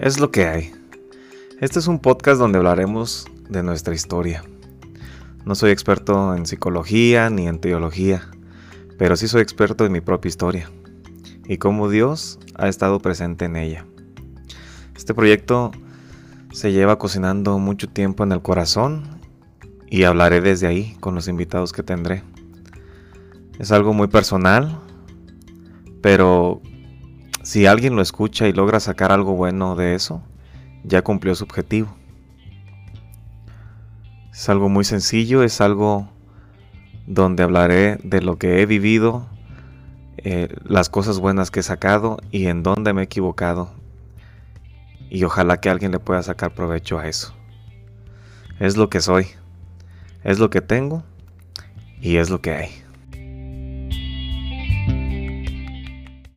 Es lo que hay. Este es un podcast donde hablaremos de nuestra historia. No soy experto en psicología ni en teología, pero sí soy experto en mi propia historia y cómo Dios ha estado presente en ella. Este proyecto se lleva cocinando mucho tiempo en el corazón y hablaré desde ahí con los invitados que tendré. Es algo muy personal, pero si alguien lo escucha y logra sacar algo bueno de eso, ya cumplió su objetivo. Es algo muy sencillo, es algo donde hablaré de lo que he vivido, eh, las cosas buenas que he sacado y en dónde me he equivocado. Y ojalá que alguien le pueda sacar provecho a eso. Es lo que soy, es lo que tengo y es lo que hay.